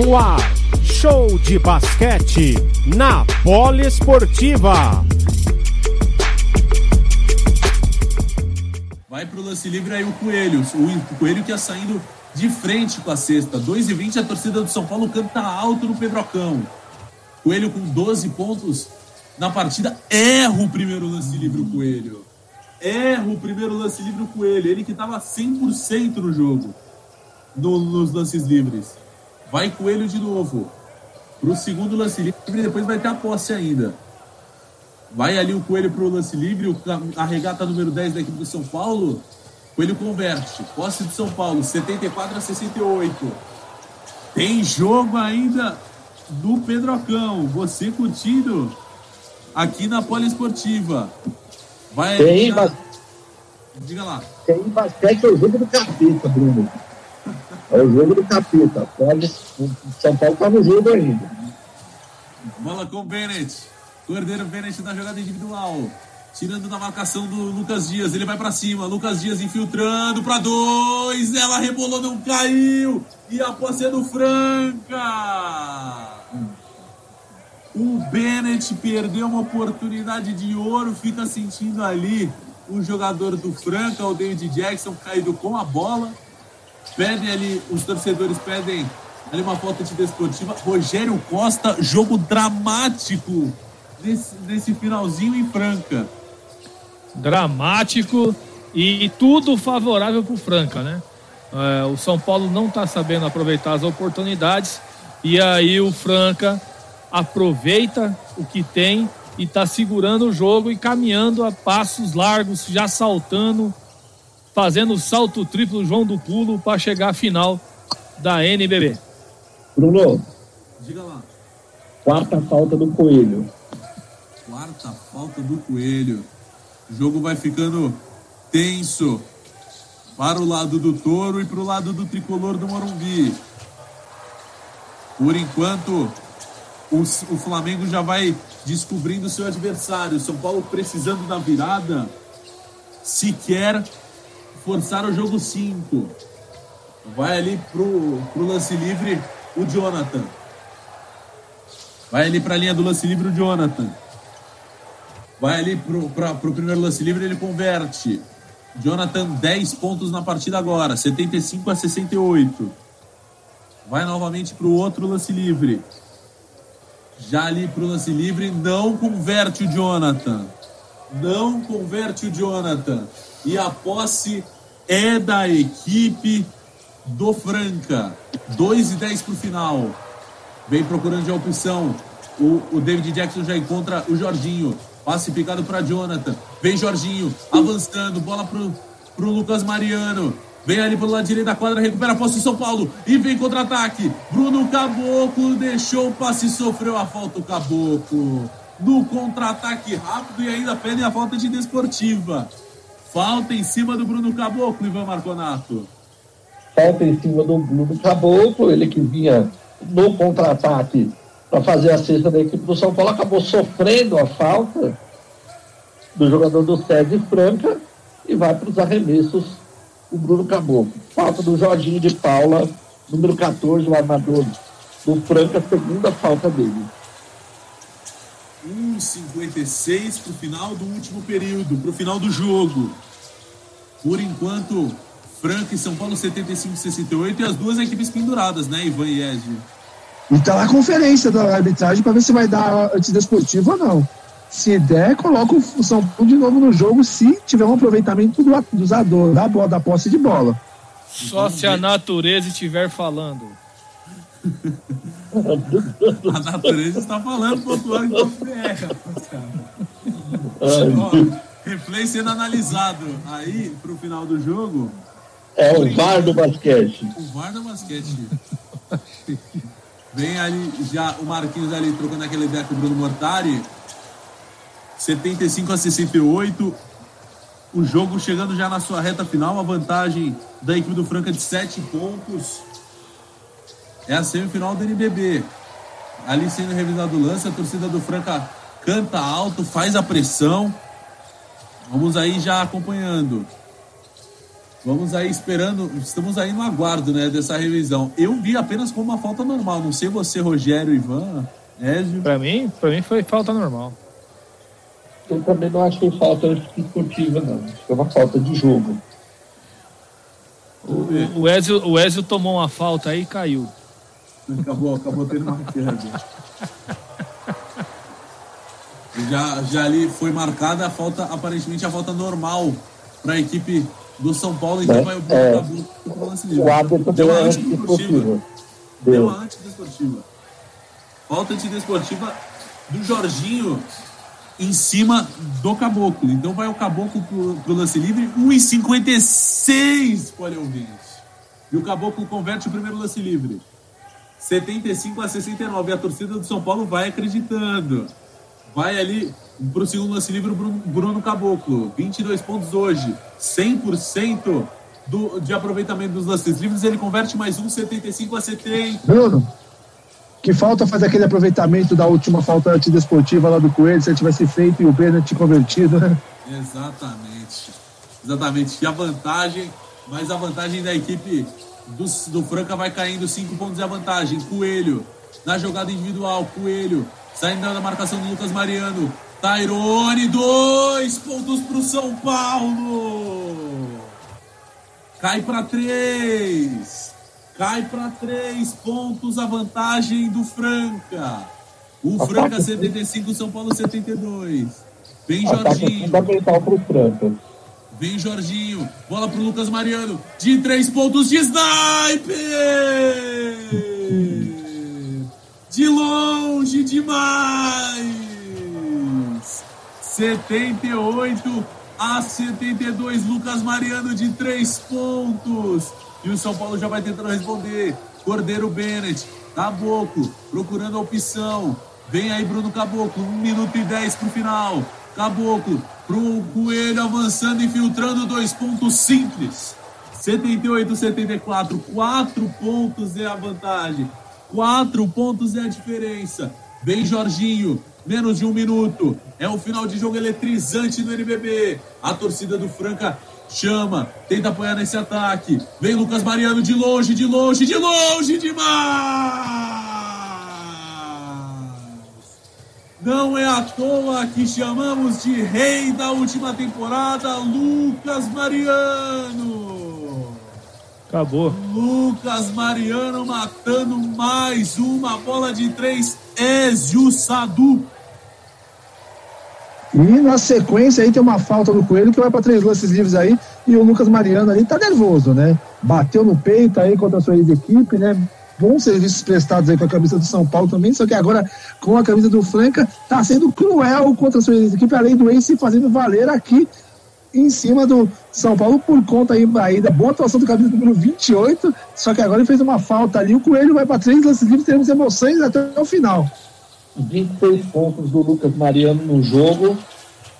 No ar, show de basquete na Poliesportiva. Vai pro lance livre aí o Coelho. O Coelho que ia saindo de frente com a cesta. 2 e 20 a torcida do São Paulo canta alto no Pedrocão. Coelho com 12 pontos na partida. Erra o primeiro lance livre o Coelho. Erra o primeiro lance livre o Coelho. Ele que estava 100% no jogo. No, nos lances livres. Vai Coelho de novo. Pro segundo lance livre. Depois vai ter a posse ainda. Vai ali o Coelho pro lance livre. A regata número 10 da equipe do São Paulo. Coelho converte. Posse do São Paulo. 74 a 68. Tem jogo ainda do Pedrocão. Você curtindo aqui na Poliesportiva. Vai Tem, já... Diga lá. Tem basquete, é o jogo do capeta, Bruno. É o jogo do capeta. Pode... São Paulo tá no jogo ainda. Bola com o Bennett. Cordeiro Bennett na jogada individual. Tirando da marcação do Lucas Dias. Ele vai para cima. Lucas Dias infiltrando para dois. Ela rebolou, não caiu. E a posse é do Franca. O Bennett perdeu uma oportunidade de ouro. Fica sentindo ali o jogador do Franca, o David Jackson, caído com a bola. Pedem ali, os torcedores pedem ali uma falta de desportiva. Rogério Costa, jogo dramático nesse, nesse finalzinho em Franca dramático e tudo favorável para o Franca, né? É, o São Paulo não está sabendo aproveitar as oportunidades e aí o Franca aproveita o que tem e está segurando o jogo e caminhando a passos largos, já saltando, fazendo o salto triplo João do Pulo para chegar à final da NBB. Bruno, diga lá. Quarta falta do Coelho. Quarta falta do Coelho. O jogo vai ficando tenso para o lado do Touro e para o lado do tricolor do Morumbi. Por enquanto, o, o Flamengo já vai descobrindo seu adversário. São Paulo precisando da virada, se forçar o jogo 5. Vai ali pro, pro lance livre o Jonathan. Vai ali para a linha do lance livre o Jonathan. Vai ali pro, pra, pro primeiro lance livre, ele converte. Jonathan, 10 pontos na partida agora, 75 a 68. Vai novamente pro outro lance livre. Já ali pro lance livre, não converte o Jonathan. Não converte o Jonathan. E a posse é da equipe do Franca. 2 e 10 pro final. Vem procurando de opção. O, o David Jackson já encontra o Jorginho. Passe picado para Jonathan. Vem Jorginho, avançando. Bola pro, pro Lucas Mariano. Vem ali pelo lado direito da quadra, recupera a posse do São Paulo e vem contra-ataque. Bruno Caboclo deixou o passe sofreu a falta o Caboclo. No contra-ataque rápido e ainda pede a falta de desportiva. Falta em cima do Bruno Caboclo, Ivan Marconato. Falta em cima do Bruno Caboclo, ele que vinha no contra-ataque para fazer a cesta da equipe do São Paulo, acabou sofrendo a falta do jogador do Sérgio Franca e vai para os arremessos o Bruno Caboclo. Falta do Jorginho de Paula, número 14, o armador do Franca, segunda falta dele. 1,56 para o final do último período, para o final do jogo. Por enquanto, Franca e São Paulo 75 68 e as duas equipes penduradas, né, Ivan e Ezio? E tá lá a conferência da arbitragem para ver se vai dar antidesportivo ou não. Se der, coloca o São Paulo de novo no jogo se tiver um aproveitamento do, do usador, da bola, da posse de bola. Só se a natureza estiver falando. a natureza está falando, que não erra. replay sendo analisado aí pro final do jogo. É o VAR do basquete. O VAR do basquete. Vem ali já o Marquinhos ali trocando aquela ideia com o Bruno Mortari. 75 a 68. O jogo chegando já na sua reta final. A vantagem da equipe do Franca de 7 pontos. É a semifinal do NBB. Ali sendo revisado o lance, a torcida do Franca canta alto, faz a pressão. Vamos aí já acompanhando. Vamos aí esperando, estamos aí no aguardo, né, dessa revisão. Eu vi apenas como uma falta normal. Não sei você, Rogério, Ivan, Ézio. Pra mim, pra mim foi falta normal. Eu também não achei falta esportiva, não. Acho que é uma falta de jogo. O, o, Ezio, o Ezio tomou uma falta aí e caiu. Acabou, acabou tendo uma queda. já, já ali foi marcada a falta, aparentemente a falta normal para a equipe do São Paulo, então É, vai o Bruno é. Caboclo pro lance livre. O Deu a antidesportiva. Deu Deu. uma antidesportiva. Falta antidesportiva do Jorginho em cima do Caboclo. Então vai o Caboclo pro, pro lance livre, 1,56, olha ouvinte. E o Caboclo converte o primeiro lance livre. 75 a 69. E a torcida do São Paulo vai acreditando. Vai ali pro segundo lance livre o Bruno, Bruno Caboclo. 22 pontos hoje. 100% do, de aproveitamento dos lances livres. Ele converte mais um, 75 a 70. Bruno, que falta faz aquele aproveitamento da última falta antidesportiva lá do Coelho, se ele tivesse feito e o Bennett convertido, né? Exatamente. Exatamente. E a vantagem, mas a vantagem da equipe do, do Franca vai caindo 5 pontos de vantagem. Coelho, na jogada individual, Coelho, saindo da marcação do Lucas Mariano. Tairone, dois pontos pro São Paulo. Cai para três. Cai para três pontos a vantagem do Franca. O Franca 75, São Paulo 72. Vem Ataque Jorginho. fundamental para o Franca. Vem Jorginho, bola pro Lucas Mariano, de três pontos de sniper! De longe demais! 78 a 72, Lucas Mariano de três pontos. E o São Paulo já vai tentando responder. Cordeiro Bennett, Caboclo, procurando a opção. Vem aí Bruno Caboclo, 1 minuto e 10 pro final. Caboclo, pro Coelho avançando, infiltrando dois pontos simples. 78, 74, quatro pontos é a vantagem. Quatro pontos é a diferença. Vem Jorginho, menos de um minuto. É um final de jogo eletrizante no NBB. A torcida do Franca chama, tenta apoiar nesse ataque. Vem Lucas Mariano de longe, de longe, de longe demais! Não é à toa que chamamos de rei da última temporada, Lucas Mariano. Acabou. Lucas Mariano matando mais uma bola de três. Ezio Sadu. E na sequência aí tem uma falta do Coelho que vai para três lances livres aí e o Lucas Mariano ali tá nervoso, né? Bateu no peito aí contra a sua ex-equipe, né? Bons serviços prestados aí com a camisa do São Paulo também, só que agora com a camisa do Franca tá sendo cruel contra a sua ex-equipe, além do Ace fazendo valer aqui em cima do São Paulo por conta aí, aí da boa atuação do camisa número 28, só que agora ele fez uma falta ali, o Coelho vai para três lances livres, teremos emoções até o final. 26 pontos do Lucas Mariano no jogo.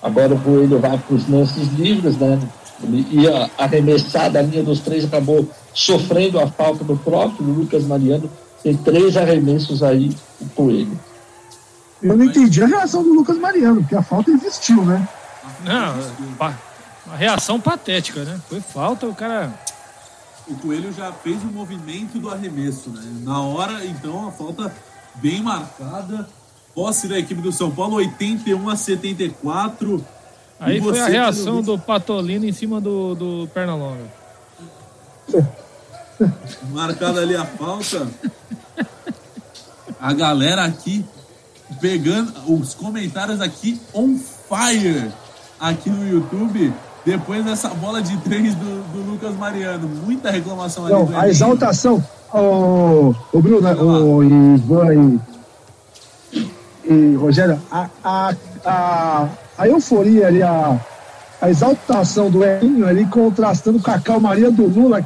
Agora o Coelho vai para os lances livres, né? Ele ia arremessar da linha dos três, acabou sofrendo a falta do próprio Lucas Mariano. Tem três arremessos aí, o Coelho. Eu não entendi a reação do Lucas Mariano, porque a falta existiu, né? Não, uma reação patética, né? Foi falta, o cara. O Coelho já fez o movimento do arremesso, né? Na hora, então, a falta bem marcada. Posse da equipe do São Paulo, 81 a 74. Aí E foi a reação do Patolino em cima do, do Pernalonga. Marcada ali a falta. A galera aqui pegando os comentários aqui on fire aqui no YouTube. Depois dessa bola de três do, do Lucas Mariano. Muita reclamação ali Não, do a exaltação, o, o Bruno, o Ivan e, e Rogério, a, a, a, a euforia ali, a, a exaltação do Elinho ali contrastando com a calmaria do Lula,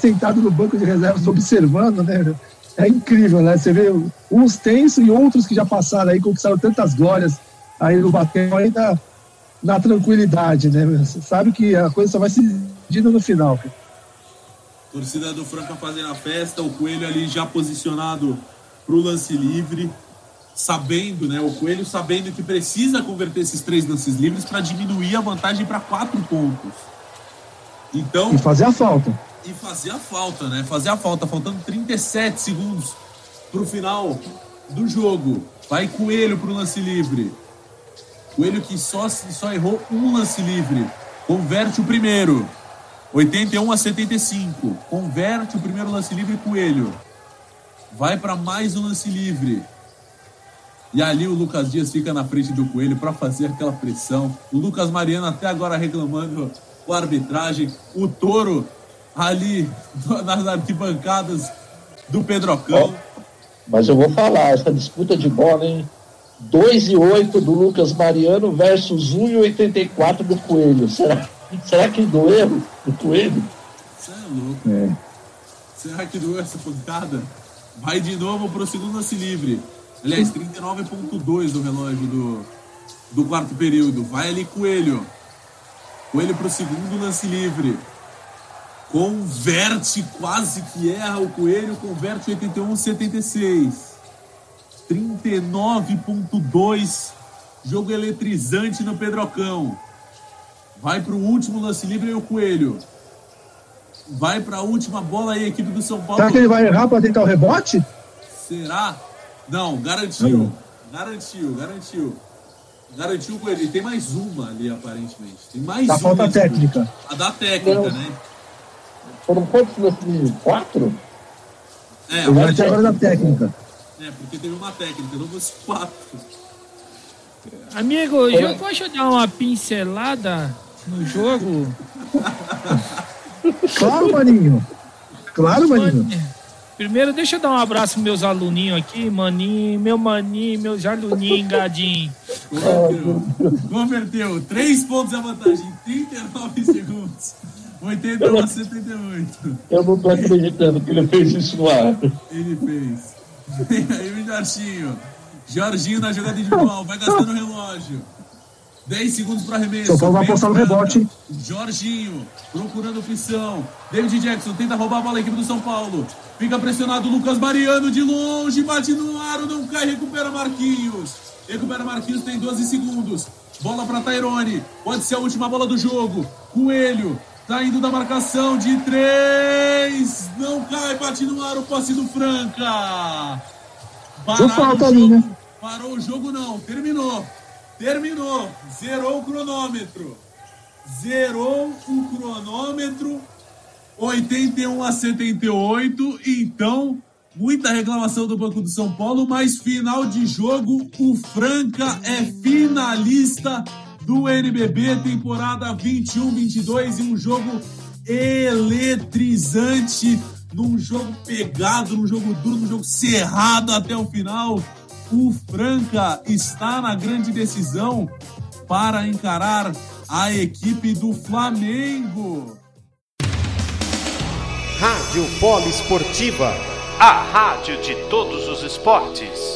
sentado no banco de reservas observando, né? É incrível, né? Você vê uns tensos e outros que já passaram aí, conquistaram tantas glórias aí no Batel, ainda na tranquilidade, né? Você sabe que a coisa só vai se decidindo no final. Torcida do Franca fazendo a festa, o Coelho ali já posicionado pro lance livre, sabendo, né? O Coelho sabendo que precisa converter esses três lances livres para diminuir a vantagem para quatro pontos. Então, E fazer a falta. e fazer a falta, né? Fazer a falta, faltando 37 segundos pro final do jogo. Vai Coelho pro lance livre. Coelho que só, só errou um lance livre. Converte o primeiro. 81 a 75. Converte o primeiro lance livre, Coelho. Vai para mais um lance livre. E ali o Lucas Dias fica na frente do Coelho para fazer aquela pressão. O Lucas Mariano até agora reclamando com a arbitragem. O Toro ali nas arquibancadas do Pedrocão. Mas eu vou falar, essa disputa de bola, hein? 2 e 8 do Lucas Mariano versus 1 e 84 do Coelho. Será, será que doeu o Coelho? Você é louco. É. Será que doeu essa pancada? Vai de novo pro segundo lance livre. Aliás, 39.2 do relógio do, do quarto período. Vai ali Coelho. Coelho pro segundo lance livre. Converte, quase que erra o Coelho. Converte 81-76. 39.2. Jogo eletrizante no Pedrocão. Vai pro último lance livre e o Coelho. Vai para a última bola aí, equipe do São Paulo. Será que ele vai errar pra tentar o rebote? Será? Não, garantiu. Garantiu, garantiu. Garantiu com ele. Tem mais uma ali, aparentemente. Tem mais Da uma. falta ali. técnica. A da técnica, Não. né? Foram quantos livres? Quatro? É, Eu uma- vou até agora da técnica. é, porque teve uma técnica, não fosse quatro. Amigo, já pode eu dar uma pincelada no jogo? Claro, maninho. Claro, maninho. Primeiro, deixa eu dar um abraço pros meus aluninhos aqui, maninho, meu maninho, meus aluninhos, gadinho. Converteu. Converteu. Três pontos a vantagem. 39 segundos. 81 a 78. Eu não tô acreditando que ele fez isso no ar. Ele fez. Vem aí o Jorginho. Jorginho na jogada individual. Vai gastando o relógio. 10 segundos para arremesso. São Paulo vai apostar no rebote? Jorginho procurando opção. David Jackson tenta roubar a bola, a equipe do São Paulo. Fica pressionado Lucas Mariano de longe, bate no aro, não cai, recupera Marquinhos. Recupera Marquinhos, tem 12 segundos. Bola para Tairone. Pode ser a última bola do jogo. Coelho. Tá indo da marcação de três. Não cai, bate no aro, posse do Franca. Deu falta o ali, jogo. né? Parou o jogo, não. Terminou. Terminou. Zerou o cronômetro. Zerou o cronômetro. 81 a 78. Então, muita reclamação do Banco do São Paulo, mas final de jogo, o Franca é finalista do NBB temporada 21-22 e um jogo eletrizante, num jogo pegado, num jogo duro, num jogo cerrado até o final. O Franca está na grande decisão para encarar a equipe do Flamengo. Rádio Poliesportiva. A rádio de todos os esportes.